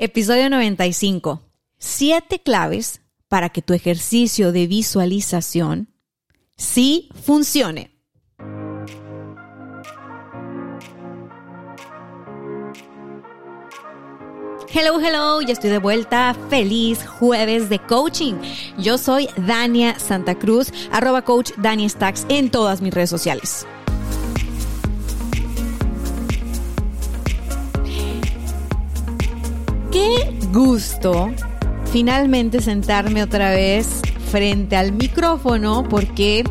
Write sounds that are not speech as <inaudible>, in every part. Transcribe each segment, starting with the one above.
Episodio 95. Siete claves para que tu ejercicio de visualización sí funcione. Hello, hello, ya estoy de vuelta. Feliz jueves de coaching. Yo soy Dania Santa Cruz, arroba coach Dani Stacks en todas mis redes sociales. Qué gusto finalmente sentarme otra vez frente al micrófono porque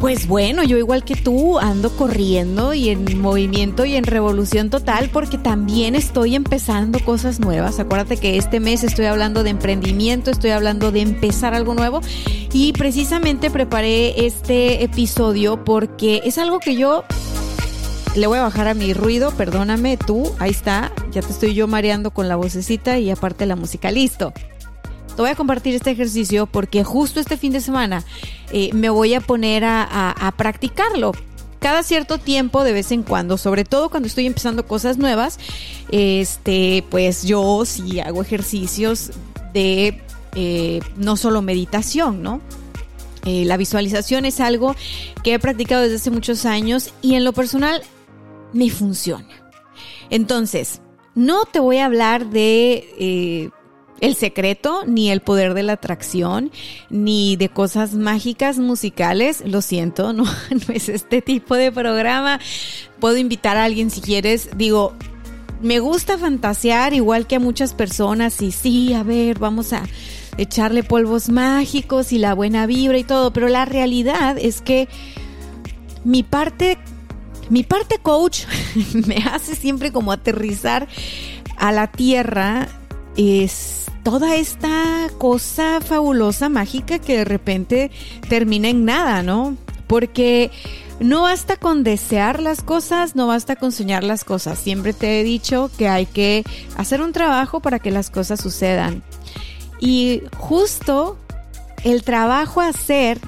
pues bueno, yo igual que tú ando corriendo y en movimiento y en revolución total porque también estoy empezando cosas nuevas. Acuérdate que este mes estoy hablando de emprendimiento, estoy hablando de empezar algo nuevo y precisamente preparé este episodio porque es algo que yo le voy a bajar a mi ruido, perdóname tú, ahí está, ya te estoy yo mareando con la vocecita y aparte la música, listo. Te voy a compartir este ejercicio porque justo este fin de semana eh, me voy a poner a, practicarlo cada cierto tiempo, de vez en cuando, sobre todo cuando estoy empezando cosas nuevas, este, pues yo sí hago ejercicios de eh, no solo meditación, ¿no? Eh, la visualización es algo que he practicado desde hace muchos años y en lo personal me funciona. Entonces, no te voy a hablar de el secreto, ni el poder de la atracción, ni de cosas mágicas musicales. Lo siento, <laughs> no, no es este tipo de programa. Puedo invitar a alguien si quieres. Digo, me gusta fantasear igual que a muchas personas y sí, a ver, vamos a echarle polvos mágicos y la buena vibra y todo, pero la realidad es que mi parte mi parte coach <laughs> me hace siempre como aterrizar a la tierra es toda esta cosa fabulosa, mágica, que de repente termina en nada, ¿no? Porque no basta con desear las cosas, no basta con soñar las cosas. Siempre te he dicho que hay que hacer un trabajo para que las cosas sucedan. Y justo el trabajo a hacer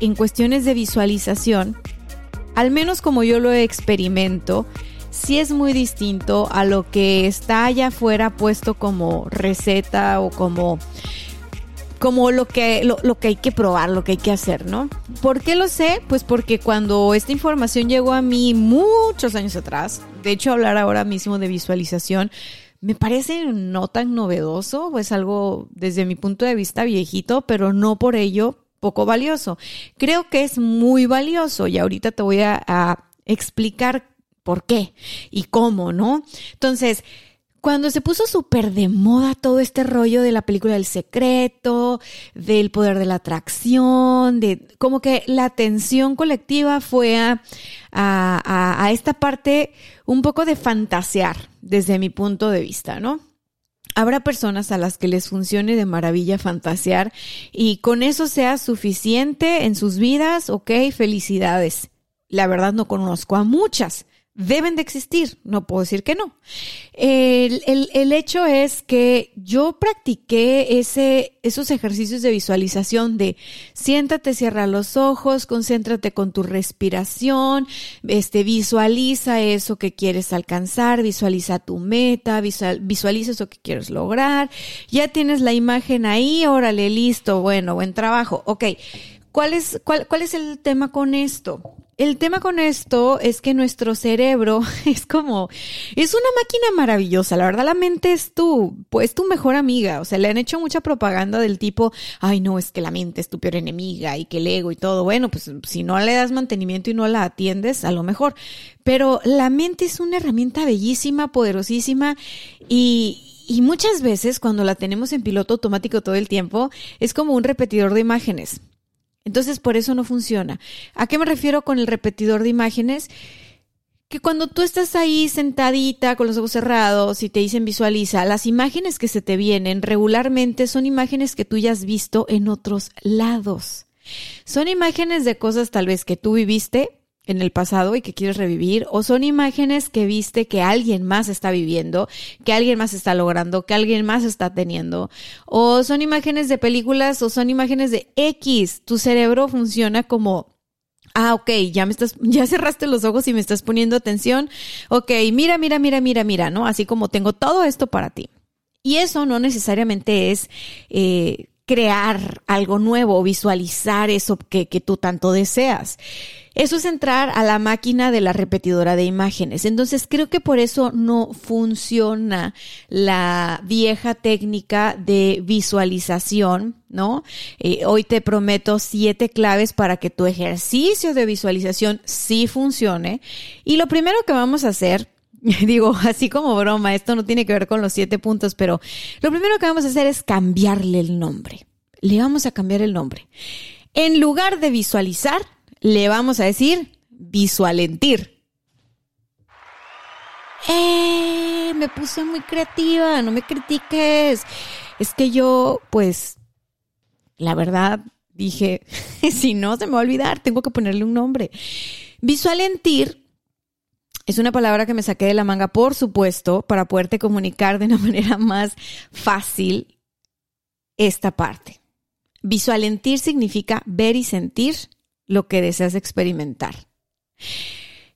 en cuestiones de visualización, al menos como yo lo experimento, sí es muy distinto a lo que está allá afuera puesto como receta o como como lo que, lo, que hay que probar, lo que hay que hacer, ¿no? ¿Por qué lo sé? Pues porque cuando esta información llegó a mí muchos años atrás, de hecho hablar ahora mismo de visualización, me parece no tan novedoso, es algo desde mi punto de vista viejito, pero no por ello poco valioso. Creo que es muy valioso y ahorita te voy a, explicar por qué y cómo, ¿no? Entonces, cuando se puso súper de moda todo este rollo de la película del secreto, del poder de la atracción, de como que la atención colectiva fue a, a, a, esta parte un poco de fantasear desde mi punto de vista, ¿no? Habrá personas a las que les funcione de maravilla fantasear y con eso sea suficiente en sus vidas, ok, felicidades. La verdad no conozco a muchas deben de existir, no puedo decir que no. El, el, el, hecho es que yo practiqué ese, esos ejercicios de visualización de siéntate, cierra los ojos, concéntrate con tu respiración, este, visualiza eso que quieres alcanzar, visualiza tu meta, visual, visualiza eso que quieres lograr, ya tienes la imagen ahí, órale, listo, bueno, buen trabajo, ok. ¿Cuál es, cuál, ¿Cuál es el tema con esto? El tema con esto es que nuestro cerebro <laughs> es como, es una máquina maravillosa, la verdad la mente es tu, pues tu mejor amiga, o sea, le han hecho mucha propaganda del tipo, ay no, es que la mente es tu peor enemiga y que el ego y todo, bueno, pues si no le das mantenimiento y no la atiendes, a lo mejor, pero la mente es una herramienta bellísima, poderosísima y, y muchas veces cuando la tenemos en piloto automático todo el tiempo, es como un repetidor de imágenes. Entonces, por eso no funciona. ¿A qué me refiero con el repetidor de imágenes? que cuando tú estás ahí sentadita con los ojos cerrados y te dicen visualiza, las imágenes que se te vienen regularmente son imágenes que tú ya has visto en otros lados. Son imágenes de cosas tal vez que tú viviste en el pasado y que quieres revivir, o son imágenes que viste que alguien más está viviendo, que alguien más está logrando, que alguien más está teniendo, o son imágenes de películas o son imágenes de X. Tu cerebro funciona como Ah, ok, ya me estás, <laughs> ya cerraste los ojos y me estás poniendo atención. Ok, mira, mira, mira, mira, mira, ¿no? Así como tengo todo esto para ti. Y eso no necesariamente es eh, crear algo nuevo, visualizar eso que, que tú tanto deseas. Eso es entrar a la máquina de la repetidora de imágenes. Entonces creo que por eso no funciona la vieja técnica de visualización, ¿no? Eh, hoy te prometo siete claves para que tu ejercicio de visualización sí funcione. Y lo primero que vamos a hacer <laughs> digo, así como broma, esto no tiene que ver con los siete puntos, pero lo primero que vamos a hacer es cambiarle el nombre. Le vamos a cambiar el nombre. En lugar de visualizar, le vamos a decir visualentir. ¡Eh! Me puse muy creativa, no me critiques. Es que yo, pues, la verdad, dije, <laughs> si no, se me va a olvidar, tengo que ponerle un nombre. Visualentir es una palabra que me saqué de la manga, por supuesto, para poderte comunicar de una <laughs> manera más fácil esta parte. Visualentir significa ver y sentir lo que deseas experimentar.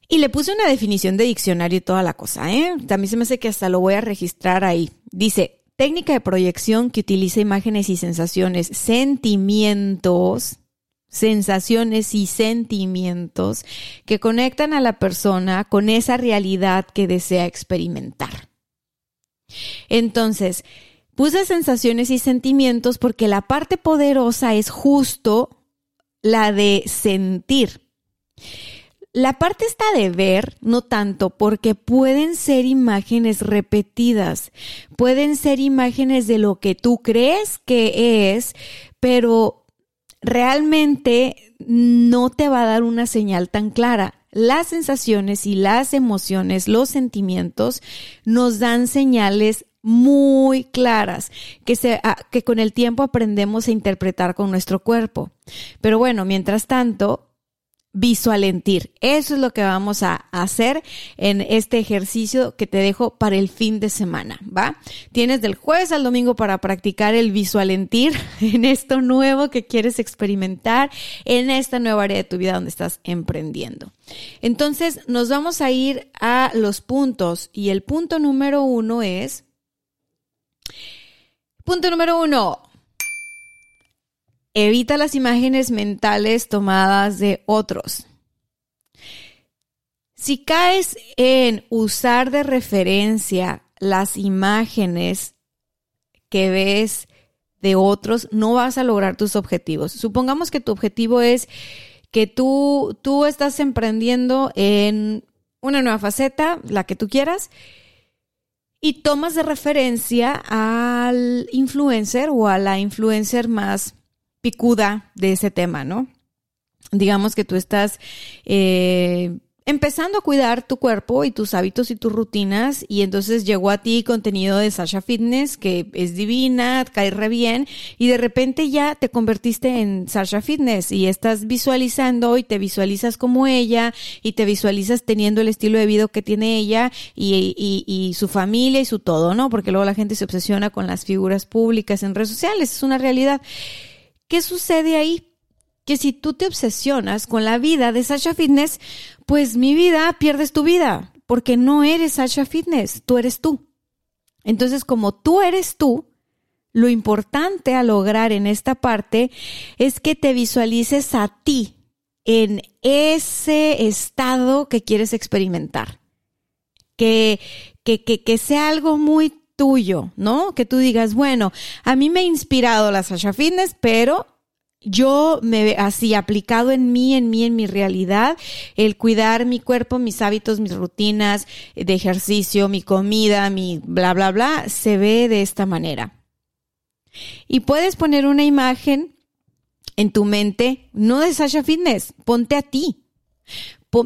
Y le puse una definición de diccionario y toda la cosa, ¿eh? También se me hace que hasta lo voy a registrar ahí. Dice, técnica de proyección que utiliza imágenes y sensaciones, sentimientos, sensaciones y sentimientos que conectan a la persona con esa realidad que desea experimentar. Entonces, puse sensaciones y sentimientos porque la parte poderosa es justo la de sentir. La parte está de ver, no tanto, porque pueden ser imágenes repetidas, pueden ser imágenes de lo que tú crees que es, pero realmente no te va a dar una señal tan clara. Las sensaciones y las emociones, los sentimientos, nos dan señales muy claras que, se, ah, que con el tiempo aprendemos a interpretar con nuestro cuerpo. Pero bueno, mientras tanto, visualentir. Eso es lo que vamos a hacer en este ejercicio que te dejo para el fin de semana, ¿va? Tienes del jueves al domingo para practicar el visualentir <laughs> en esto nuevo que quieres experimentar, en esta nueva área de tu vida donde estás emprendiendo. Entonces, nos vamos a ir a los puntos y el punto número uno es Punto número uno. Evita las imágenes mentales tomadas de otros. Si caes en usar de referencia las imágenes que ves de otros, no vas a lograr tus objetivos. Supongamos que tu objetivo es que tú, tú estás emprendiendo en una nueva faceta, la que tú quieras, y tomas de referencia al influencer o a la influencer más picuda de ese tema, ¿no? Digamos que tú estás eh, empezando a cuidar tu cuerpo y tus hábitos y tus rutinas y entonces llegó a ti contenido de Sasha Fitness que es divina, cae re bien y de repente ya te convertiste en Sasha Fitness y estás visualizando y te visualizas como ella y te visualizas teniendo el estilo de vida que tiene ella y, y, y su familia y su todo, ¿no? Porque luego la gente se obsesiona con las figuras públicas en redes sociales, es una realidad. ¿Qué sucede ahí? que si tú te obsesionas con la vida de Sasha Fitness, pues mi vida pierdes tu vida, porque no eres Sasha Fitness, tú eres tú. Entonces, como tú eres tú, lo importante a lograr en esta parte es que te visualices a ti en ese estado que quieres experimentar. Que, que, que, que sea algo muy tuyo, ¿no? Que tú digas, bueno, a mí me ha inspirado la Sasha Fitness, pero yo me así aplicado en mí, en mí, en mi realidad, el cuidar mi cuerpo, mis hábitos, mis rutinas de ejercicio, mi comida, mi bla, bla, bla, se ve de esta manera. Y puedes poner una imagen en tu mente, no de Sasha Fitness, ponte a ti.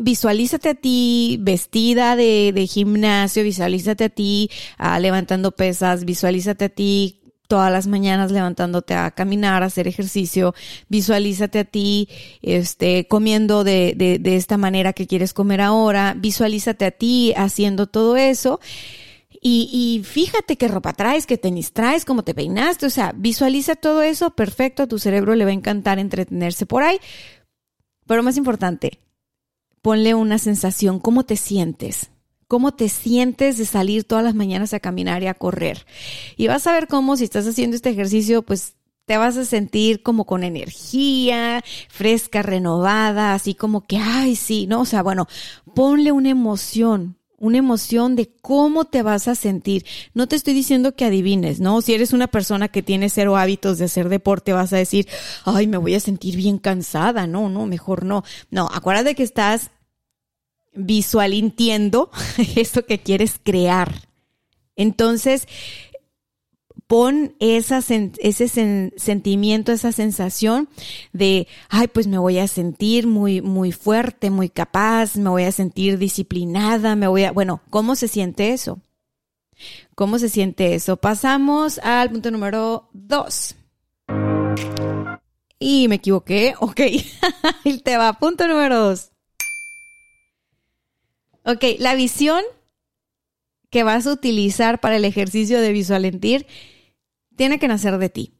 Visualízate a ti vestida de, de gimnasio, visualízate a ti ah, levantando pesas, visualízate a ti todas las mañanas levantándote a caminar, a hacer ejercicio, visualízate a ti, este, comiendo de, de, de esta manera que quieres comer ahora, visualízate a ti haciendo todo eso. Y, y, fíjate qué ropa traes, qué tenis traes, cómo te peinaste, o sea, visualiza todo eso, perfecto, a tu cerebro le va a encantar entretenerse por ahí. Pero más importante, ponle una sensación, cómo te sientes cómo te sientes de salir todas las mañanas a caminar y a correr. Y vas a ver cómo si estás haciendo este ejercicio, pues te vas a sentir como con energía, fresca, renovada, así como que, ay, sí, ¿no? O sea, bueno, ponle una emoción, una emoción de cómo te vas a sentir. No te estoy diciendo que adivines, ¿no? Si eres una persona que tiene cero hábitos de hacer deporte, vas a decir, ay, me voy a sentir bien cansada. No, no, mejor no. No, acuérdate que estás visual entiendo <laughs> esto que quieres crear. Entonces, pon ese sentimiento, esa sensación de, ay, pues me voy a sentir muy, muy fuerte, muy capaz, me voy a sentir disciplinada, me voy a, bueno, ¿cómo se siente eso? ¿Cómo se siente eso? Pasamos al punto número dos. Y me equivoqué, <laughs> ok. Y te va, punto número dos. Ok, la visión que vas a utilizar para el ejercicio de visualentir tiene que nacer de ti.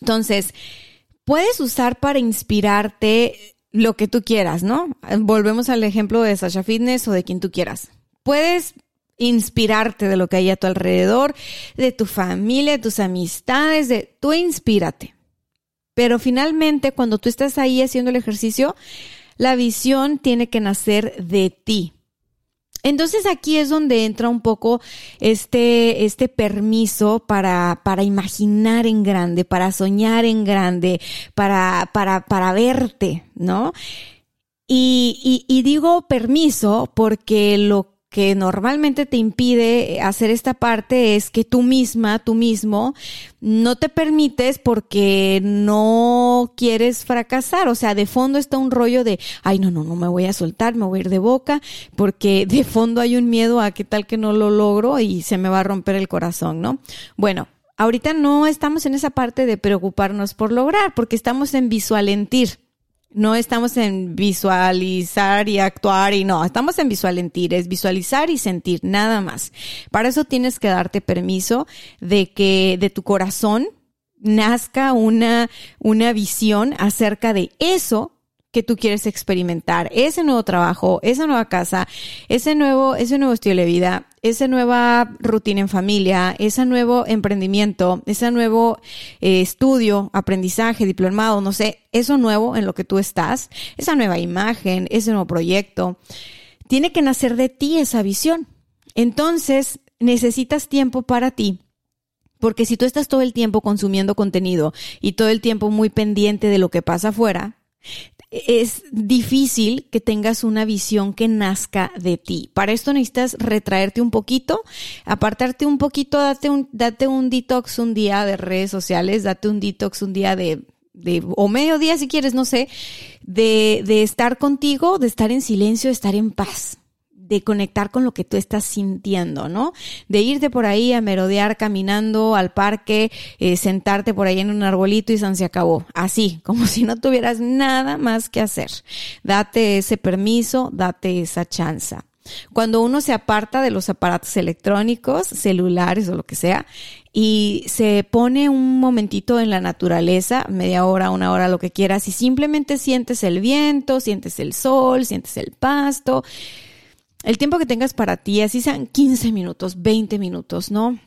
Entonces, puedes usar para inspirarte lo que tú quieras, ¿no? Volvemos al ejemplo de Sasha Fitness o de quien tú quieras. Puedes inspirarte de lo que hay a tu alrededor, de tu familia, de tus amistades, de tú inspírate. Pero finalmente, cuando tú estás ahí haciendo el ejercicio, la visión tiene que nacer de ti. Entonces aquí es donde entra un poco este, este permiso para, para imaginar en grande, para soñar en grande, para, para, para verte, ¿no? Y, y, y digo permiso porque lo que normalmente te impide hacer esta parte es que tú misma, tú mismo, no te permites porque no quieres fracasar. O sea, de fondo está un rollo de, ay, no, no, no me voy a soltar, me voy a ir de boca, porque de fondo hay un miedo a qué tal que no lo logro y se me va a romper el corazón, ¿no? Bueno, ahorita no estamos en esa parte de preocuparnos por lograr, porque estamos en visualentir. No estamos en visualizar y actuar y no, estamos en visualentir, es visualizar y sentir, nada más. Para eso tienes que darte permiso de que de tu corazón nazca una, una visión acerca de eso que tú quieres experimentar, ese nuevo trabajo, esa nueva casa, ese nuevo, ese nuevo estilo de vida, esa nueva rutina en familia, ese nuevo emprendimiento, ese nuevo eh, estudio, aprendizaje, diplomado, no sé, eso nuevo en lo que tú estás, esa nueva imagen, ese nuevo proyecto, tiene que nacer de ti esa visión. Entonces, necesitas tiempo para ti. Porque si tú estás todo el tiempo consumiendo contenido y todo el tiempo muy pendiente de lo que pasa afuera, es difícil que tengas una visión que nazca de ti. Para esto necesitas retraerte un poquito, apartarte un poquito, date un, date un detox un día de redes sociales, date un detox un día de, de o medio día si quieres, no sé, de, de estar contigo, de estar en silencio, de estar en paz de conectar con lo que tú estás sintiendo, ¿no? De irte por ahí a merodear caminando al parque, eh, sentarte por ahí en un arbolito y se acabó. Así, <laughs> como si no tuvieras nada más que hacer. Date ese permiso, date esa chance. Cuando uno se aparta de los aparatos electrónicos, celulares o lo que sea, y se pone un momentito en la naturaleza, media hora, una hora, lo que quieras, y simplemente sientes el viento, sientes el sol, sientes el pasto, el tiempo que tengas para ti, así sean 15 minutos, 20 minutos, ¿no?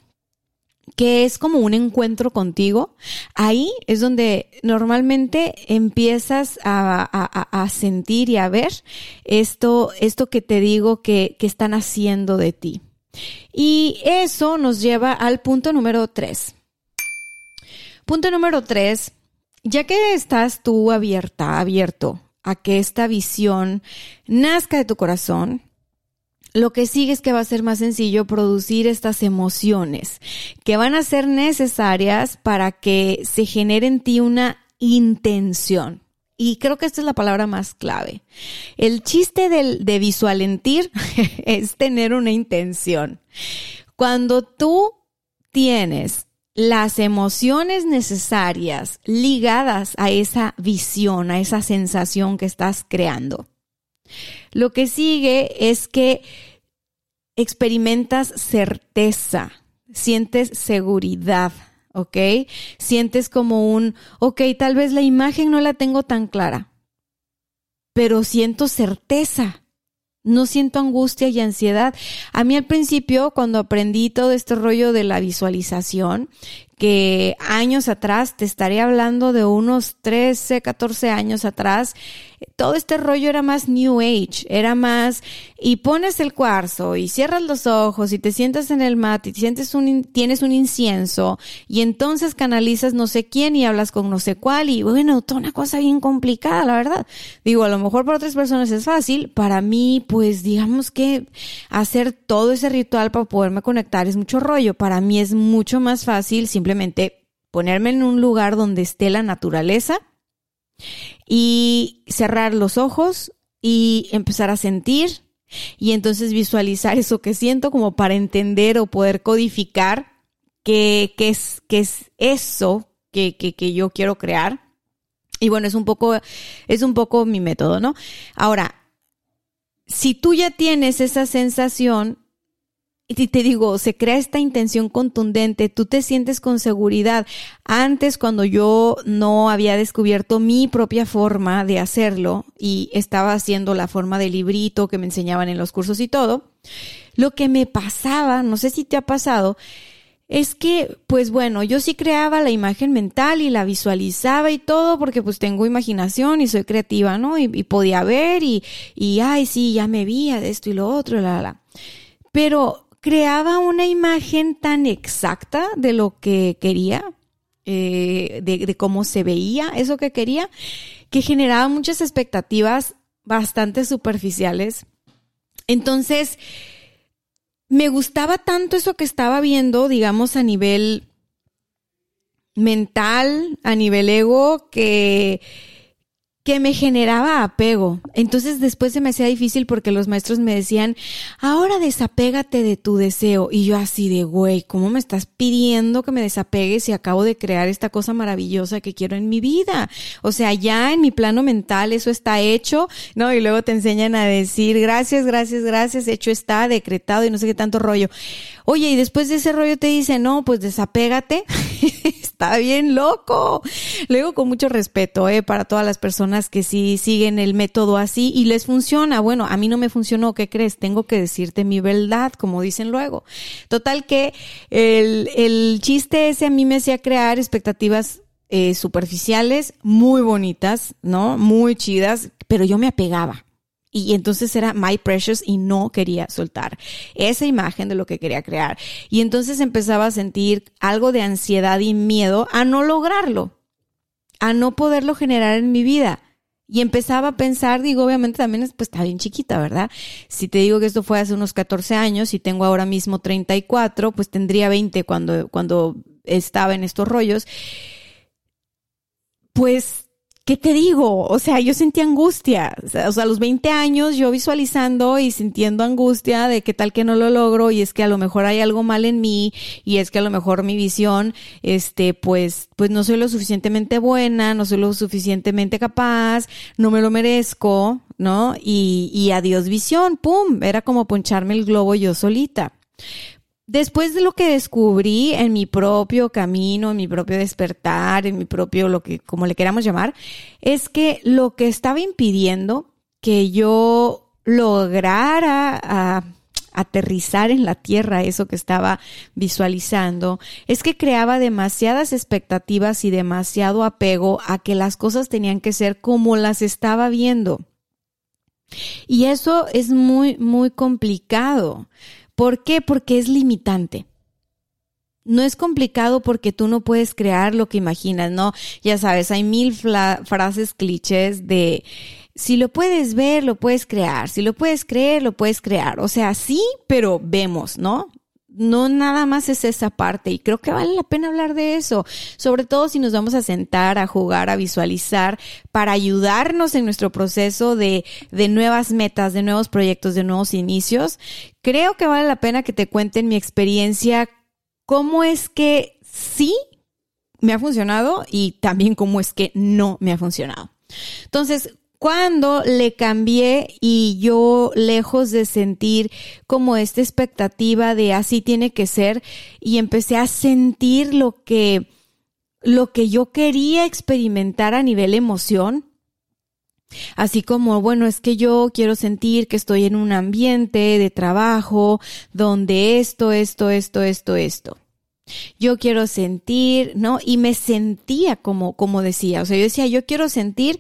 que es como un encuentro contigo, ahí es donde normalmente empiezas a, sentir y a ver esto, esto que te digo que, que están haciendo de ti. Y eso nos lleva al punto número tres. Punto número tres, ya que estás tú abierta, abierto a que esta visión nazca de tu corazón, lo que sigue es que va a ser más sencillo producir estas emociones que van a ser necesarias para que se genere en ti una intención. y creo que esta es la palabra más clave. El chiste del, de visualentir <laughs> es tener una intención. Cuando tú tienes las emociones necesarias ligadas a esa visión, a esa sensación que estás creando, lo que sigue es que experimentas certeza, sientes seguridad, ¿ok? Sientes como un, ok, tal vez la imagen no la tengo tan clara, pero siento certeza. No siento angustia y ansiedad. A mí al principio, cuando aprendí todo este rollo de la visualización, que años atrás, te estaré hablando de unos 13, 14 años atrás, todo este rollo era más New Age, era más, y pones el cuarzo y cierras los ojos y te sientas en el mat y sientes un, tienes un incienso y entonces canalizas no sé quién y hablas con no sé cuál y bueno, toda una cosa bien complicada, la verdad. Digo, a lo mejor para otras personas es fácil, para mí, pues digamos que hacer todo ese ritual para poderme conectar es mucho rollo, para mí es mucho más fácil simplemente ponerme en un lugar donde esté la naturaleza y cerrar los ojos y empezar a sentir y entonces visualizar eso que siento como para entender o poder codificar qué, qué es, qué es eso que, que, que yo quiero crear. Y bueno, es un poco, es un poco mi método, ¿no? Ahora, si tú ya tienes esa sensación, y te digo, se crea esta intención contundente, tú te sientes con seguridad. Antes, cuando yo no había descubierto mi propia forma de hacerlo y estaba haciendo la forma de librito que me enseñaban en los cursos y todo, lo que me pasaba, no sé si te ha pasado, es que, pues bueno, yo sí creaba la imagen mental y la visualizaba y todo porque pues tengo imaginación y soy creativa, ¿no? Y, podía ver y, y, ay, sí, ya me vi esto y lo otro, la, la. Pero creaba una imagen tan exacta de lo que quería, eh, de, cómo se veía eso que quería, que generaba muchas expectativas bastante superficiales. Entonces, me gustaba tanto eso que estaba viendo, digamos, a nivel mental, a nivel ego, que que me generaba apego. Entonces después se me hacía difícil porque los maestros me decían, ahora desapégate de tu deseo. Y yo así de, güey, ¿cómo me estás pidiendo que me desapegue si acabo de crear esta cosa maravillosa que quiero en mi vida? O sea, ya en mi plano mental eso está hecho, ¿no? Y luego te enseñan a decir, gracias, gracias, gracias, hecho está, decretado y no sé qué tanto rollo. Oye, y después de ese rollo te dice, no, pues desapégate. <laughs> está bien loco. Luego con mucho respeto, ¿eh? Para todas las personas que sí siguen el método así y les funciona. Bueno, a mí no me funcionó, ¿qué crees? Tengo que decirte mi verdad, como dicen luego. Total que el, el chiste ese a mí me hacía crear expectativas eh, superficiales, muy bonitas, ¿no? Muy chidas, pero yo me apegaba. Y entonces era My Precious y no quería soltar esa imagen de lo que quería crear. Y entonces empezaba a sentir algo de ansiedad y miedo a no lograrlo, a no poderlo generar en mi vida. Y empezaba a pensar, digo, obviamente también pues está bien chiquita, ¿verdad? Si te digo que esto fue hace unos 14 años y tengo ahora mismo 34, pues tendría 20 cuando, cuando estaba en estos rollos. Pues ¿qué te digo? O sea, yo sentí angustia. O sea, a los 20 años yo visualizando y sintiendo angustia de qué tal que no lo logro y es que a lo mejor hay algo mal en mí y es que a lo mejor mi visión, este, pues, pues no soy lo suficientemente buena, no soy lo suficientemente capaz, no me lo merezco, ¿no? Y, y adiós visión, pum, era como poncharme el globo yo solita después de lo que descubrí en mi propio camino, en mi propio despertar, en mi propio, lo que, como le queramos llamar, es que lo que estaba impidiendo que yo lograra aterrizar en la tierra eso que estaba visualizando, es que creaba demasiadas expectativas y demasiado apego a que las cosas tenían que ser como las estaba viendo. Y eso es muy, muy complicado ¿Por qué? Porque es limitante. No es complicado porque tú no puedes crear lo que imaginas, ¿no? Ya sabes, hay mil frases clichés de si lo puedes ver, lo puedes crear, si lo puedes creer, lo puedes crear. O sea, sí, pero vemos, ¿no? no nada más es esa parte y creo que vale la pena hablar de eso, sobre todo si nos vamos a sentar, a jugar, a visualizar para ayudarnos en nuestro proceso de, de nuevas metas, de nuevos proyectos, de nuevos inicios. Creo que vale la pena que te cuenten mi experiencia, cómo es que sí me ha funcionado y también cómo es que no me ha funcionado. Entonces, cuando le cambié y yo lejos de sentir como esta expectativa de así tiene que ser y empecé a sentir lo que lo que yo quería experimentar a nivel emoción, Así como, bueno, es que yo quiero sentir que estoy en un ambiente de trabajo donde esto, esto, esto, esto, esto. Yo quiero sentir, ¿no? Y me sentía como, como decía, o sea, yo decía, yo quiero sentir,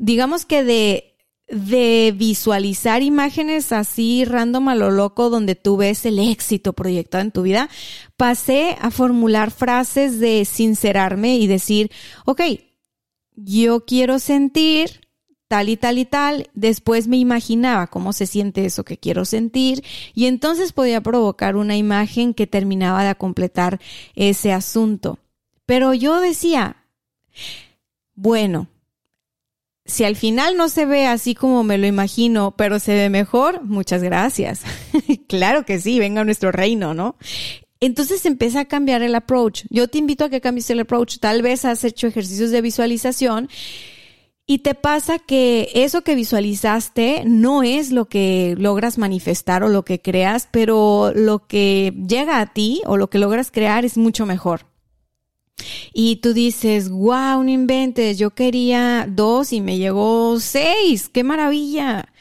digamos que de, de visualizar imágenes así random a lo loco donde tú ves el éxito proyectado en tu vida, pasé a formular frases de sincerarme y decir, ok, yo quiero sentir tal y tal y tal, después me imaginaba cómo se siente eso que quiero sentir y entonces podía provocar una imagen que terminaba de completar ese asunto. Pero yo decía, bueno, si al final no se ve así como me lo imagino, pero se ve mejor, muchas gracias. <laughs> claro que sí, venga a nuestro reino, ¿no? Entonces empieza a cambiar el approach. Yo te invito a que cambies el approach. Tal vez has hecho ejercicios de visualización y te pasa que eso que visualizaste no es lo que logras manifestar o lo que creas, pero lo que llega a ti o lo que logras crear es mucho mejor. Y tú dices, wow, un inventes, yo quería dos y me llegó seis, qué maravilla.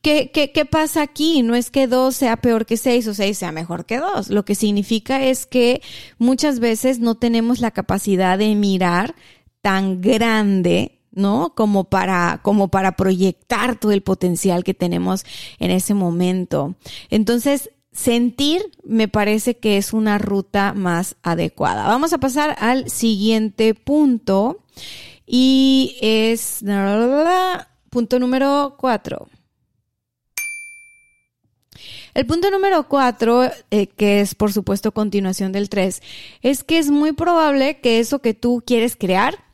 ¿Qué, qué, ¿Qué pasa aquí? No es que dos sea peor que seis o seis sea mejor que dos. Lo que significa es que muchas veces no tenemos la capacidad de mirar tan grande ¿no? Como para, como para proyectar todo el potencial que tenemos en ese momento. Entonces, sentir me parece que es una ruta más adecuada. Vamos a pasar al siguiente punto y es punto número cuatro. El punto número cuatro, eh, que es por supuesto continuación del tres, es que es muy probable que eso que tú quieres crear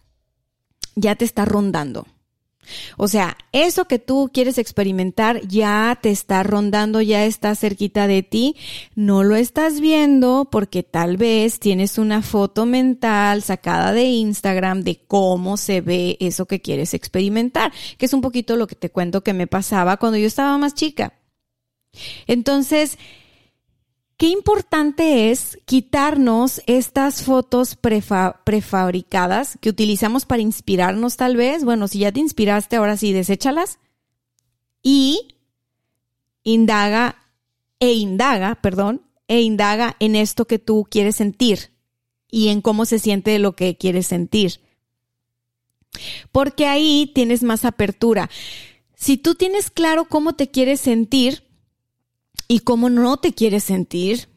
ya te está rondando. O sea, eso que tú quieres experimentar ya te está rondando, ya está cerquita de ti. No lo estás viendo porque tal vez tienes una foto mental sacada de Instagram de cómo se ve eso que quieres experimentar, que es un poquito lo que te cuento que me pasaba cuando yo estaba más chica. Entonces, Qué importante es quitarnos estas fotos prefabricadas que utilizamos para inspirarnos tal vez. Bueno, si ya te inspiraste, ahora sí, deséchalas. Y indaga e indaga, perdón, e indaga en esto que tú quieres sentir y en cómo se siente lo que quieres sentir. Porque ahí tienes más apertura. Si tú tienes claro cómo te quieres sentir, y cómo no te quieres sentir,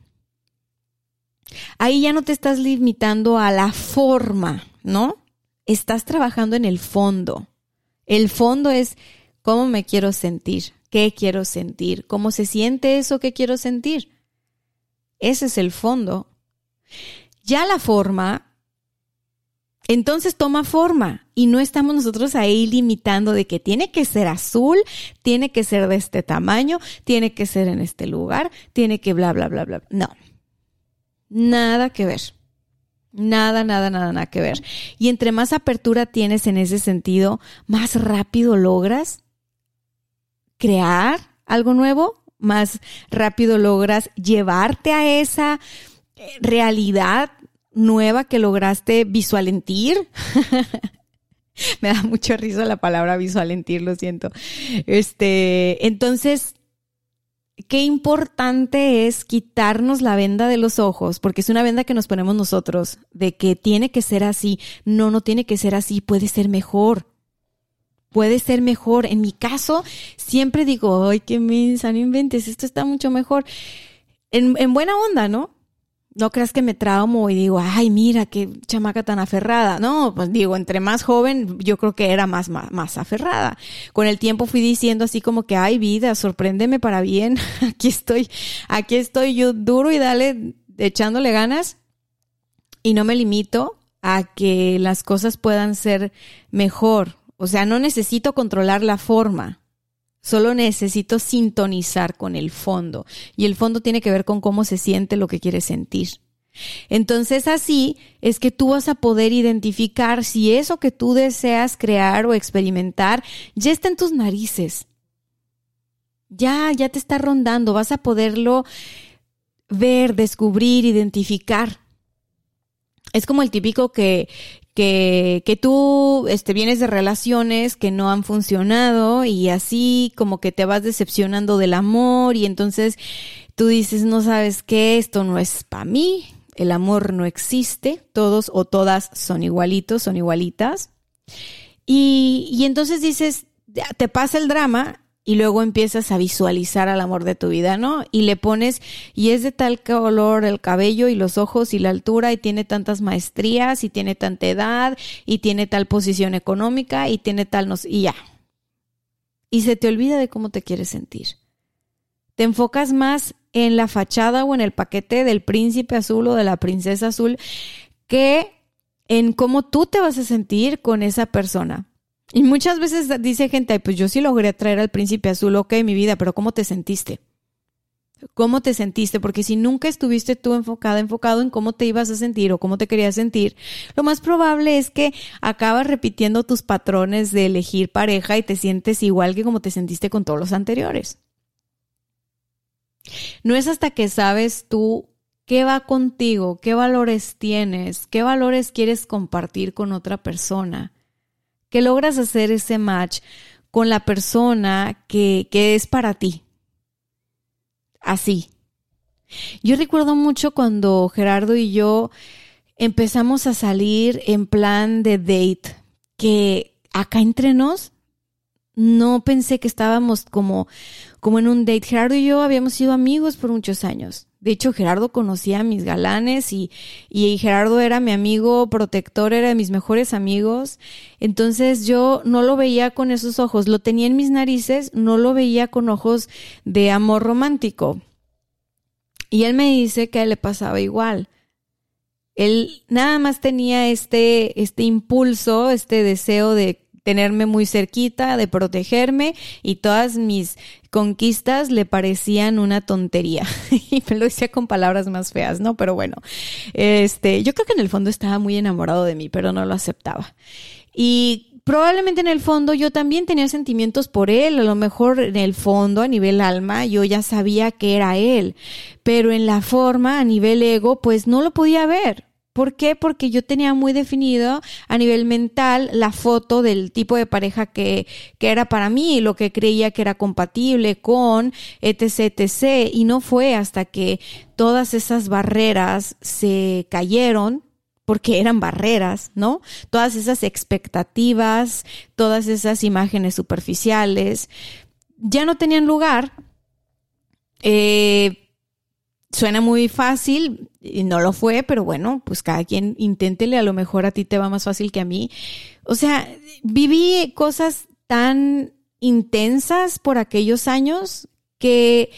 ahí ya no te estás limitando a la forma, ¿no? Estás trabajando en el fondo. El fondo es cómo me quiero sentir, qué quiero sentir, cómo se siente eso que quiero sentir. Ese es el fondo. Ya la forma entonces toma forma y no estamos nosotros ahí limitando de que tiene que ser azul, tiene que ser de este tamaño, tiene que ser en este lugar, tiene que bla, bla, bla, bla. No, nada que ver. Nada, nada, nada, nada que ver. Y entre más apertura tienes en ese sentido, más rápido logras crear algo nuevo, más rápido logras llevarte a esa realidad nueva que lograste visualentir. <laughs> Me da mucho risa la palabra visualentir, lo siento. Este, entonces, qué importante es quitarnos la venda de los ojos, porque es una venda que nos ponemos nosotros, de que tiene que ser así. No, no tiene que ser así, puede ser mejor. Puede ser mejor. En mi caso, siempre digo, ay, qué mensa, no inventes, esto está mucho mejor. En, en buena onda, ¿no? No creas que me traumo y digo, ay, mira qué chamaca tan aferrada. No, pues digo, entre más joven, yo creo que era más, más, más aferrada. Con el tiempo fui diciendo así como que, ay, vida, sorpréndeme para bien. <laughs> aquí estoy, aquí estoy yo duro y dale, echándole ganas. Y no me limito a que las cosas puedan ser mejor. O sea, no necesito controlar la forma. Solo necesito sintonizar con el fondo. Y el fondo tiene que ver con cómo se siente lo que quieres sentir. Entonces así es que tú vas a poder identificar si eso que tú deseas crear o experimentar ya está en tus narices. Ya, ya te está rondando, vas a poderlo ver, descubrir, identificar. Es como el típico que, que, que tú este, vienes de relaciones que no han funcionado y así como que te vas decepcionando del amor y entonces tú dices, no sabes qué, esto no es para mí, el amor no existe, todos o todas son igualitos, son igualitas. Y, y entonces dices, te pasa el drama y luego empiezas a visualizar al amor de tu vida, ¿no? Y le pones, y es de tal color el cabello y los ojos y la altura y tiene tantas maestrías y tiene tanta edad y tiene tal posición económica y tiene tal, no y ya. Y se te olvida de cómo te quieres sentir. Te enfocas más en la fachada o en el paquete del príncipe azul o de la princesa azul que en cómo tú te vas a sentir con esa persona. Y muchas veces dice gente, pues yo sí logré atraer al príncipe azul, ok, mi vida, pero ¿cómo te sentiste? ¿Cómo te sentiste? Porque si nunca estuviste tú enfocada, enfocado en cómo te ibas a sentir o cómo te querías sentir, lo más probable es que acabas repitiendo tus patrones de elegir pareja y te sientes igual que como te sentiste con todos los anteriores. No es hasta que sabes tú qué va contigo, qué valores tienes, qué valores quieres compartir con otra persona, que logras hacer ese match con la persona que, que es para ti. Así. Yo recuerdo mucho cuando Gerardo y yo empezamos a salir en plan de date, que acá entre nos no pensé que estábamos como, como en un date. Gerardo y yo habíamos sido amigos por muchos años. De hecho, Gerardo conocía a mis galanes y, y Gerardo era mi amigo protector, era de mis mejores amigos. Entonces yo no lo veía con esos ojos, lo tenía en mis narices, no lo veía con ojos de amor romántico. Y él me dice que a él le pasaba igual. Él nada más tenía este, este impulso, este deseo de tenerme muy cerquita, de protegerme y todas mis conquistas le parecían una tontería. <laughs> y me lo decía con palabras más feas, ¿no? Pero bueno, este, yo creo que en el fondo estaba muy enamorado de mí, pero no lo aceptaba. Y probablemente en el fondo yo también tenía sentimientos por él, a lo mejor en el fondo, a nivel alma, yo ya sabía que era él, pero en la forma, a nivel ego, pues no lo podía ver. ¿Por qué? Porque yo tenía muy definido a nivel mental la foto del tipo de pareja que, que era para mí, lo que creía que era compatible con, etc, etc. Y no fue hasta que todas esas barreras se cayeron, porque eran barreras, ¿no? Todas esas expectativas, todas esas imágenes superficiales, ya no tenían lugar. Eh, suena muy fácil, y no lo fue, pero bueno, pues cada quien inténtele, a lo mejor a ti te va más fácil que a mí. O sea, viví cosas tan intensas por aquellos años que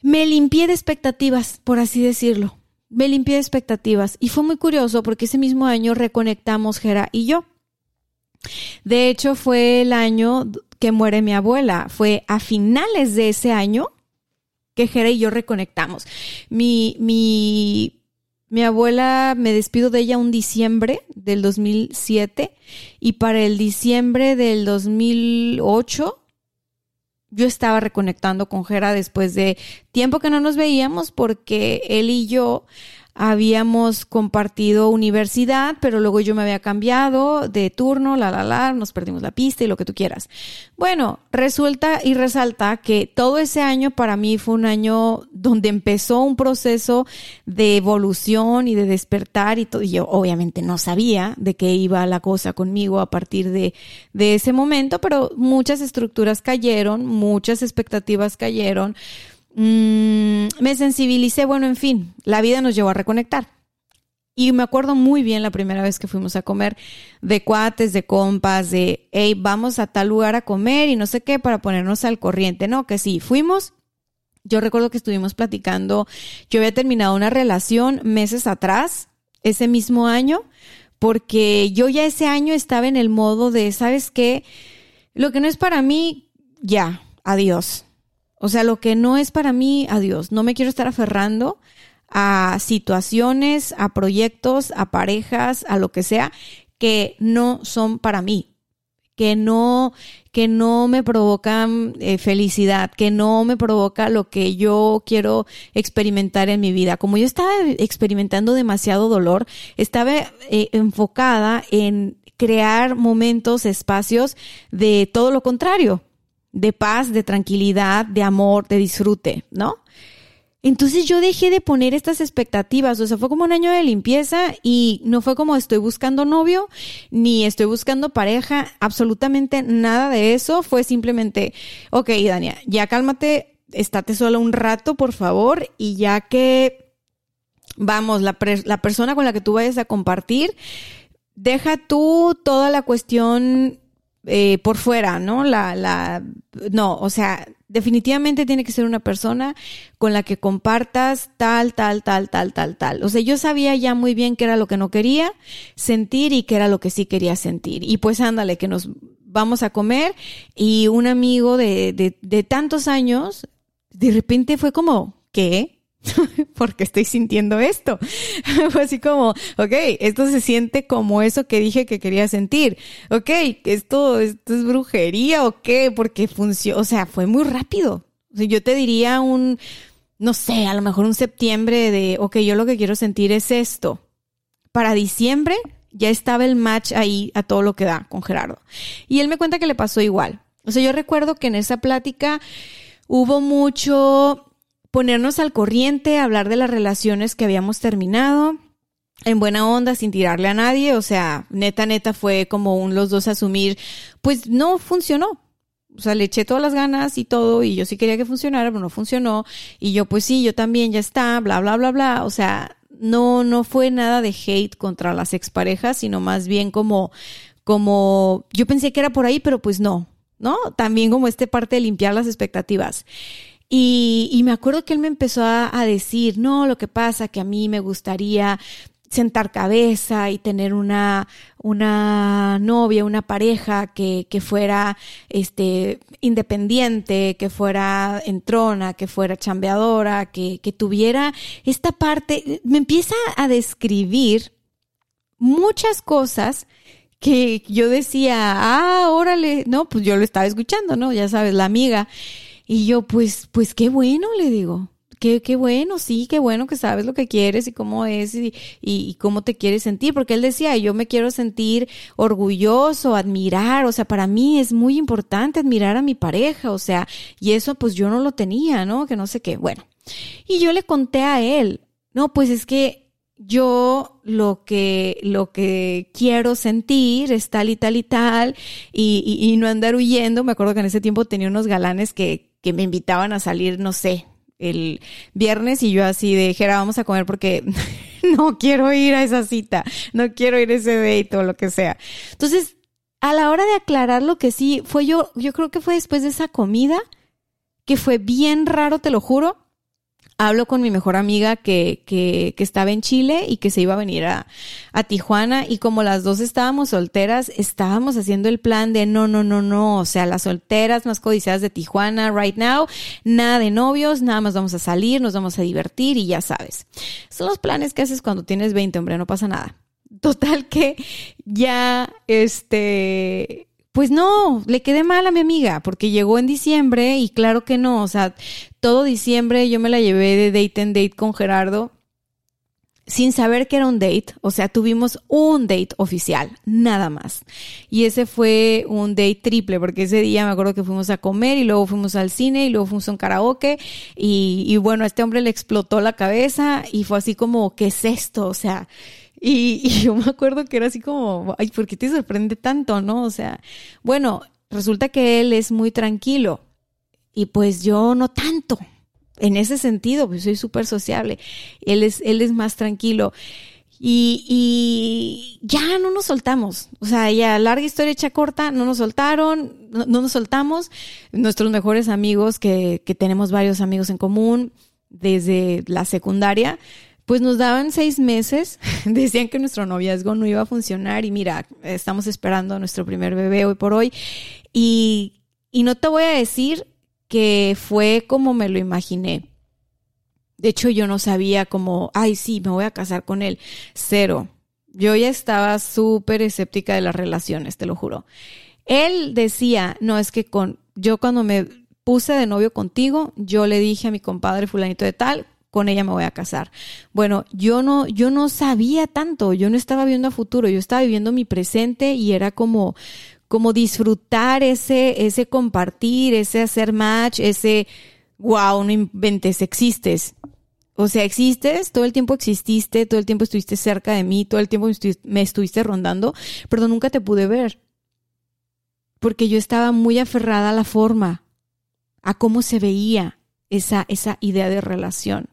me limpié de expectativas, por así decirlo. Me limpié de expectativas. Y fue muy curioso porque ese mismo año reconectamos Jera y yo. De hecho, fue el año que muere mi abuela. Fue a finales de ese año que Jera y yo reconectamos. Mi, mi, mi abuela, me despido de ella un diciembre del 2007 y para el diciembre del 2008 yo estaba reconectando con Jera después de tiempo que no nos veíamos porque él y yo habíamos compartido universidad, pero luego yo me había cambiado de turno, la, la, la, nos perdimos la pista y lo que tú quieras. Bueno, resulta y resalta que todo ese año para mí fue un año donde empezó un proceso de evolución y de despertar y todo. Y yo obviamente no sabía de qué iba la cosa conmigo a partir de, de ese momento, pero muchas estructuras cayeron, muchas expectativas cayeron mm, me sensibilicé, bueno, en fin, la vida nos llevó a reconectar. Y me acuerdo muy bien la primera vez que fuimos a comer de cuates, de compas, de, hey, vamos a tal lugar a comer y no sé qué para ponernos al corriente. No, que sí, fuimos. Yo recuerdo que estuvimos platicando, yo había terminado una relación meses atrás, ese mismo año, porque yo ya ese año estaba en el modo de, ¿sabes qué? Lo que no es para mí, ya, adiós. O sea, lo que no es para mí, adiós. No me quiero estar aferrando a situaciones, a proyectos, a parejas, a lo que sea, que no son para mí, que no, que no me provocan eh, felicidad, que no me provoca lo que yo quiero experimentar en mi vida. Como yo estaba experimentando demasiado dolor, estaba eh, enfocada en crear momentos, espacios de todo lo contrario, de paz, de tranquilidad, de amor, de disfrute, ¿no? Entonces yo dejé de poner estas expectativas, o sea, fue como un año de limpieza y no fue como estoy buscando novio, ni estoy buscando pareja, absolutamente nada de eso, fue simplemente, ok, Dania, ya cálmate, estate solo un rato, por favor, y ya que, vamos, la, la persona con la que tú vayas a compartir, deja tú toda la cuestión eh, por fuera, ¿no? La, la, no, o sea, definitivamente tiene que ser una persona con la que compartas tal, tal, tal, tal, tal, tal. O sea, yo sabía ya muy bien qué era lo que no quería sentir y qué era lo que sí quería sentir. Y pues ándale, que nos vamos a comer y un amigo de, de, de tantos años, de repente fue como, ¿qué? <laughs> porque estoy sintiendo esto. <laughs> Fue así como, ok, esto se siente como eso que dije que quería sentir. Ok, esto, esto es brujería o qué, porque funcionó, o sea, fue muy rápido. Yo te diría un, no sé, a lo mejor un septiembre de, ok, yo lo que quiero sentir es esto. Para diciembre ya estaba el match ahí a todo lo que da con Gerardo. Y él me cuenta que le pasó igual. O sea, yo recuerdo que en esa plática hubo mucho ponernos al corriente, hablar de las relaciones que habíamos terminado en buena onda, sin tirarle a nadie, o sea, neta, neta fue como un los dos asumir, pues no funcionó. O sea, le eché todas las ganas y todo, y yo sí quería que funcionara, pero no funcionó. Y yo, pues sí, yo también, ya está, bla, bla, bla, bla. O sea, no, no fue nada de hate contra las exparejas, sino más bien como, como, yo pensé que era por ahí, pero pues no, ¿no? También como este parte de limpiar las expectativas. Y, y me acuerdo que él me empezó a, a decir, no, lo que pasa que a mí me gustaría sentar cabeza y tener una, una novia, una pareja que, que fuera este, independiente, que fuera entrona, que fuera chambeadora, que, que tuviera esta parte. Me empieza a describir muchas cosas que yo decía, ah, órale, no, pues yo lo estaba escuchando, ¿no? Ya sabes, la amiga. Y yo, pues, pues qué bueno, le digo. Qué, qué bueno, sí, qué bueno que sabes lo que quieres y cómo es y, y, cómo te quieres sentir. Porque él decía, yo me quiero sentir orgulloso, admirar. O sea, para mí es muy importante admirar a mi pareja. O sea, y eso pues yo no lo tenía, ¿no? Que no sé qué. Bueno. Y yo le conté a él, no, pues es que yo lo que, lo que quiero sentir es tal y tal y tal, y, y, y, no andar huyendo. Me acuerdo que en ese tiempo tenía unos galanes que, que me invitaban a salir, no sé, el viernes y yo así de, Jera, vamos a comer porque <laughs> no quiero ir a esa cita, no quiero ir a ese date o lo que sea. Entonces, a la hora de aclarar lo que sí, fue yo, yo creo que fue después de esa comida, que fue bien raro, te lo juro, hablo con mi mejor amiga que, que, que, estaba en Chile y que se iba a venir a, a, Tijuana y como las dos estábamos solteras, estábamos haciendo el plan de no, no, no, no, o sea, las solteras más codiciadas de Tijuana right now, nada de novios, nada más vamos a salir, nos vamos a divertir y ya sabes. Son los planes que haces cuando tienes 20, hombre, no pasa nada. Total que ya, este, pues no, le quedé mal a mi amiga porque llegó en diciembre y claro que no, o sea, todo diciembre yo me la llevé de date en date con Gerardo sin saber que era un date, o sea, tuvimos un date oficial, nada más. Y ese fue un date triple, porque ese día me acuerdo que fuimos a comer y luego fuimos al cine y luego fuimos a un karaoke y, y bueno, a este hombre le explotó la cabeza y fue así como, ¿qué es esto? O sea, y, yo me acuerdo que era así como, ay, ¿por qué te sorprende tanto, no? O sea, bueno, resulta que él es muy tranquilo y pues yo no tanto. en ese sentido, pues soy súper sociable. Él es, él es más tranquilo. Y, y, ya no nos soltamos. O sea, ya larga historia hecha corta, no nos soltaron, no, nos soltamos. Nuestros mejores amigos, que, que tenemos varios amigos en común desde la secundaria, pues nos daban seis meses, <laughs> decían que nuestro noviazgo no iba a funcionar y mira, estamos esperando a nuestro primer bebé hoy por hoy. Y, y no te voy a decir que fue como me lo imaginé. De hecho, yo no sabía como, ay, sí, me voy a casar con él. Cero. Yo ya estaba súper escéptica de las relaciones, te lo juro. Él decía, no, es que con, yo cuando me puse de novio contigo, yo le dije a mi compadre fulanito de tal, con ella me voy a casar. Bueno, yo no, yo no sabía tanto, yo no estaba viendo a futuro, yo estaba viviendo mi presente y era como, como disfrutar ese, ese compartir, ese hacer match, ese, wow, no inventes, existes. O sea, existes, todo el tiempo exististe, todo el tiempo estuviste cerca de mí, todo el tiempo me estuviste rondando, pero nunca te pude ver. Porque yo estaba muy aferrada a la forma, a cómo se veía esa, esa idea de relación.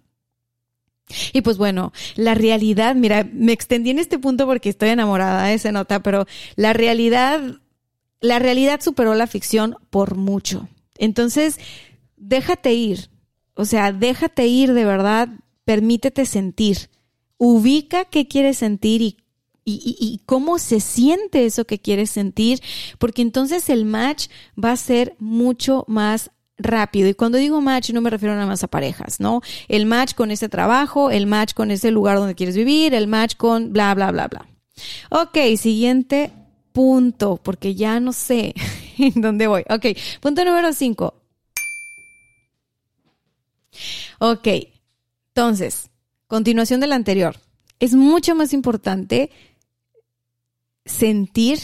Y pues bueno, la realidad, mira, me extendí en este punto porque estoy enamorada de esa nota, pero la realidad, la realidad superó la ficción por mucho. Entonces, déjate ir, o sea, déjate ir de verdad, permítete sentir. Ubica qué quieres sentir y, y, cómo se siente eso que quieres sentir, porque entonces el match va a ser mucho más rápido. Y cuando digo match no me refiero nada más a parejas, ¿no? El match con ese trabajo, el match con ese lugar donde quieres vivir, el match con bla, bla, bla, bla. Ok, siguiente punto, porque ya no sé <laughs> dónde voy. Ok, punto número cinco. Ok, entonces, continuación del anterior. Es mucho más importante sentir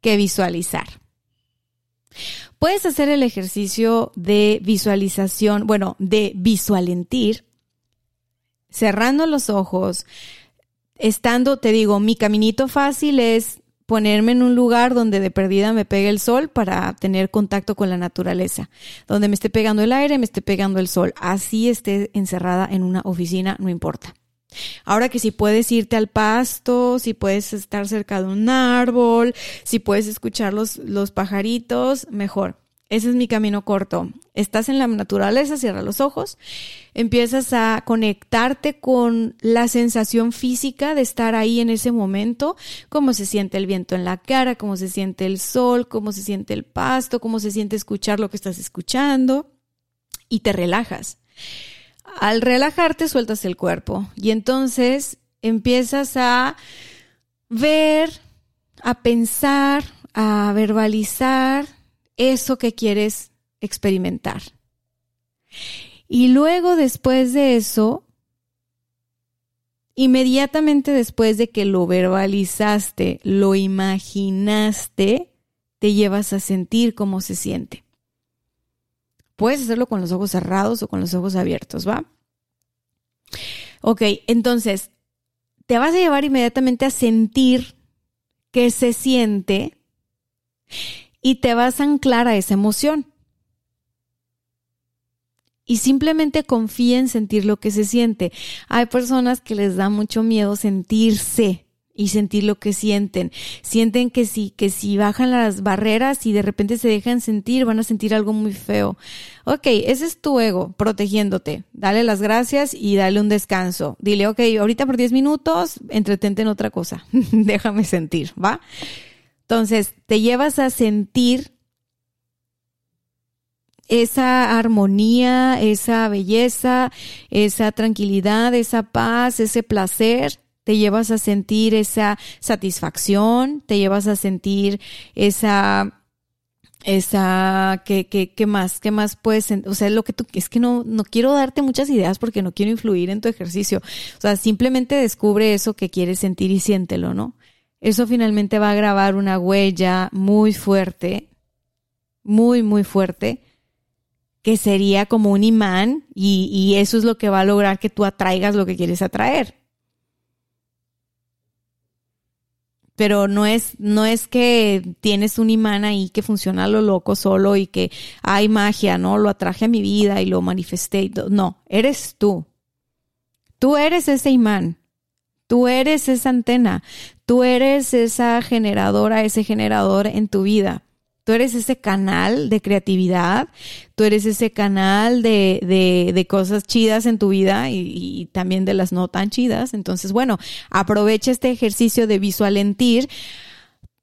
que visualizar. Puedes hacer el ejercicio de visualización, bueno, de visualentir, cerrando los ojos, estando, te digo, mi caminito fácil es ponerme en un lugar donde de perdida me pegue el sol para tener contacto con la naturaleza, donde me esté pegando el aire, me esté pegando el sol, así esté encerrada en una oficina, no importa. Ahora que si puedes irte al pasto, si puedes estar cerca de un árbol, si puedes escuchar los, los pajaritos, mejor. Ese es mi camino corto. Estás en la naturaleza, cierra los ojos, empiezas a conectarte con la sensación física de estar ahí en ese momento, cómo se siente el viento en la cara, cómo se siente el sol, cómo se siente el pasto, cómo se siente escuchar lo que estás escuchando y te relajas. Al relajarte sueltas el cuerpo y entonces empiezas a ver, a pensar, a verbalizar eso que quieres experimentar. Y luego después de eso, inmediatamente después de que lo verbalizaste, lo imaginaste, te llevas a sentir cómo se siente. Puedes hacerlo con los ojos cerrados o con los ojos abiertos, ¿va? Ok, entonces, te vas a llevar inmediatamente a sentir qué se siente y te vas a anclar a esa emoción. Y simplemente confía en sentir lo que se siente. Hay personas que les da mucho miedo sentirse y sentir lo que sienten. Sienten que si, que si bajan las barreras y de repente se dejan sentir, van a sentir algo muy feo. Ok, ese es tu ego protegiéndote. Dale las gracias y dale un descanso. Dile, ok, ahorita por 10 minutos, entretente en otra cosa. <laughs> Déjame sentir, ¿va? Entonces, te llevas a sentir esa armonía, esa belleza, esa tranquilidad, esa paz, ese placer, te llevas a sentir esa satisfacción, te llevas a sentir esa esa qué qué qué más qué más puedes o sea lo que tú es que no no quiero darte muchas ideas porque no quiero influir en tu ejercicio. O sea simplemente descubre eso que quieres sentir y siéntelo no eso finalmente va a grabar una huella muy fuerte, muy, muy fuerte, que sería como un imán y, y, eso es lo que va a lograr que tú atraigas lo que quieres atraer. Pero no es, no es que tienes un imán ahí que funciona a lo loco solo y que hay magia, ¿no? Lo atraje a mi vida y lo manifesté. No, eres tú. Tú eres ese imán. Tú eres esa antena. Tú eres esa generadora, ese generador en tu vida. Tú eres ese canal de creatividad, tú eres ese canal de, de, cosas chidas en tu vida y, y, también de las no tan chidas. Entonces, bueno, aprovecha este ejercicio de visualentir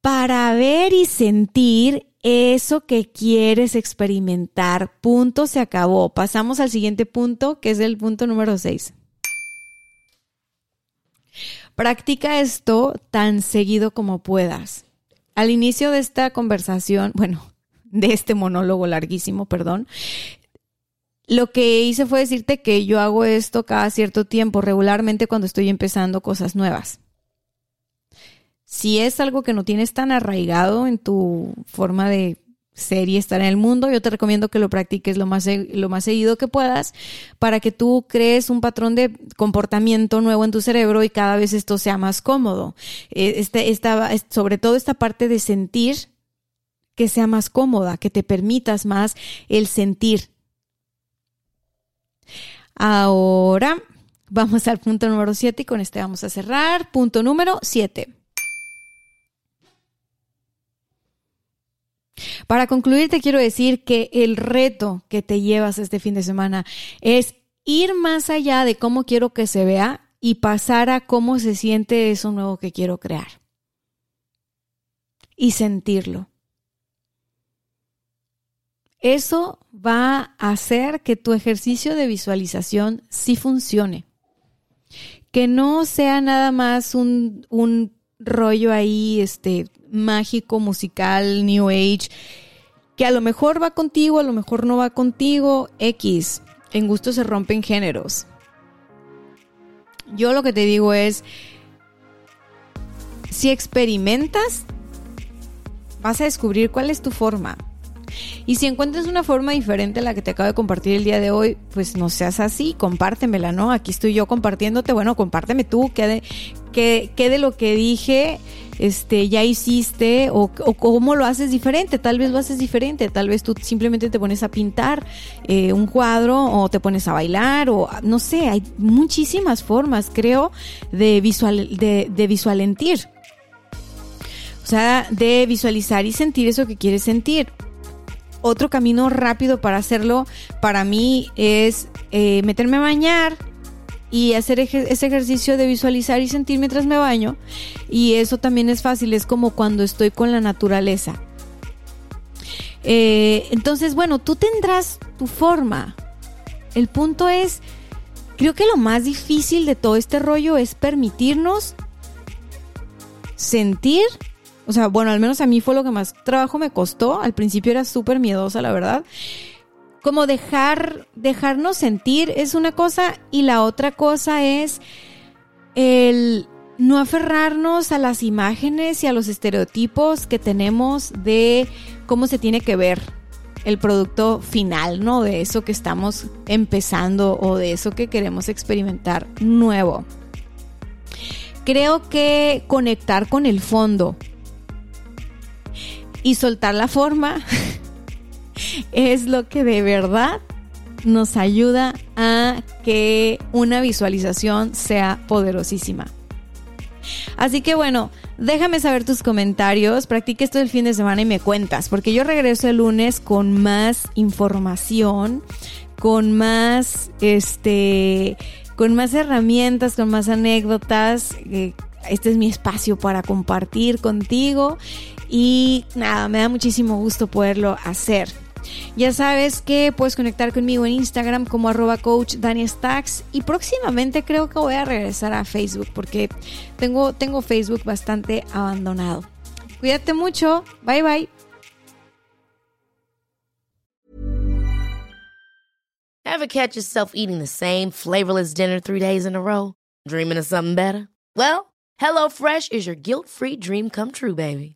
para ver y sentir eso que quieres experimentar. Punto, se acabó. Pasamos al siguiente punto, que es el punto número 6. Practica esto tan seguido como puedas. Al inicio de esta conversación, bueno, <laughs> de este monólogo larguísimo, perdón, lo que hice fue decirte que yo hago esto cada cierto tiempo, regularmente cuando estoy empezando cosas nuevas. Si es algo que no tienes tan arraigado en tu forma de ser y estar en el mundo, yo te recomiendo que lo practiques lo más, lo más seguido que puedas para que tú crees un patrón de comportamiento nuevo en tu cerebro y cada vez esto sea más cómodo. Eh, este, esta, sobre todo esta parte de sentir que sea más cómoda, que te permitas más el sentir. Ahora vamos al punto número 7 y con este vamos a cerrar. Punto número 7. Para concluir, te quiero decir que el reto que te llevas este fin de semana es ir más allá de cómo quiero que se vea y pasar a cómo se siente eso nuevo que quiero crear. Y sentirlo. Eso va a hacer que tu ejercicio de visualización sí funcione. Que no sea nada más un, un rollo ahí, este, mágico, musical, New Age, que a lo mejor va contigo, a lo mejor no va contigo, X. En gusto se rompen géneros. Yo lo que te digo es, si experimentas, vas a descubrir cuál es tu forma. Y si encuentras una forma diferente a la que te acabo de compartir el día de hoy, pues no seas así, compártemela, ¿no? Aquí estoy yo compartiéndote, bueno, compárteme tú, qué de, qué, qué de lo que dije este, ya hiciste o, cómo lo haces diferente. Tal vez lo haces diferente, tal vez tú simplemente te pones a pintar eh, un cuadro o te pones a bailar o no sé, hay muchísimas formas, creo, de, visual, de, de visualentir. O sea, de visualizar y sentir eso que quieres sentir. Otro camino rápido para hacerlo para mí es eh, meterme a bañar, y hacer ese ejercicio de visualizar y sentir mientras me baño. Y eso también es fácil, es como cuando estoy con la naturaleza. Eh, entonces, bueno, tú tendrás tu forma. El punto es, creo que lo más difícil de todo este rollo es permitirnos sentir. O sea, bueno, al menos a mí fue lo que más trabajo me costó. Al principio era súper miedosa, la verdad como dejar, dejarnos sentir es una cosa y la otra cosa es el no aferrarnos a las imágenes y a los estereotipos que tenemos de cómo se tiene que ver el producto final, ¿no? De eso que estamos empezando o de eso que queremos experimentar nuevo. Creo que conectar con el fondo y soltar la forma <laughs> es lo que de verdad nos ayuda a que una visualización sea poderosísima. Así que bueno, déjame saber tus comentarios, practique esto el fin de semana y me cuentas, porque yo regreso el lunes con más información, con más, este, con más herramientas, con más anécdotas. Eh, este es mi espacio para compartir contigo y nada, me da muchísimo gusto poderlo hacer. Ya sabes que puedes conectar conmigo en Instagram como arroba coach Dani Stacks y próximamente creo que voy a regresar a Facebook porque tengo, Facebook bastante abandonado. Cuídate mucho, bye bye. Ever catch yourself eating the same flavorless dinner three days in a row? Dreaming of something better? Well, HelloFresh is your guilt-free dream come true, baby.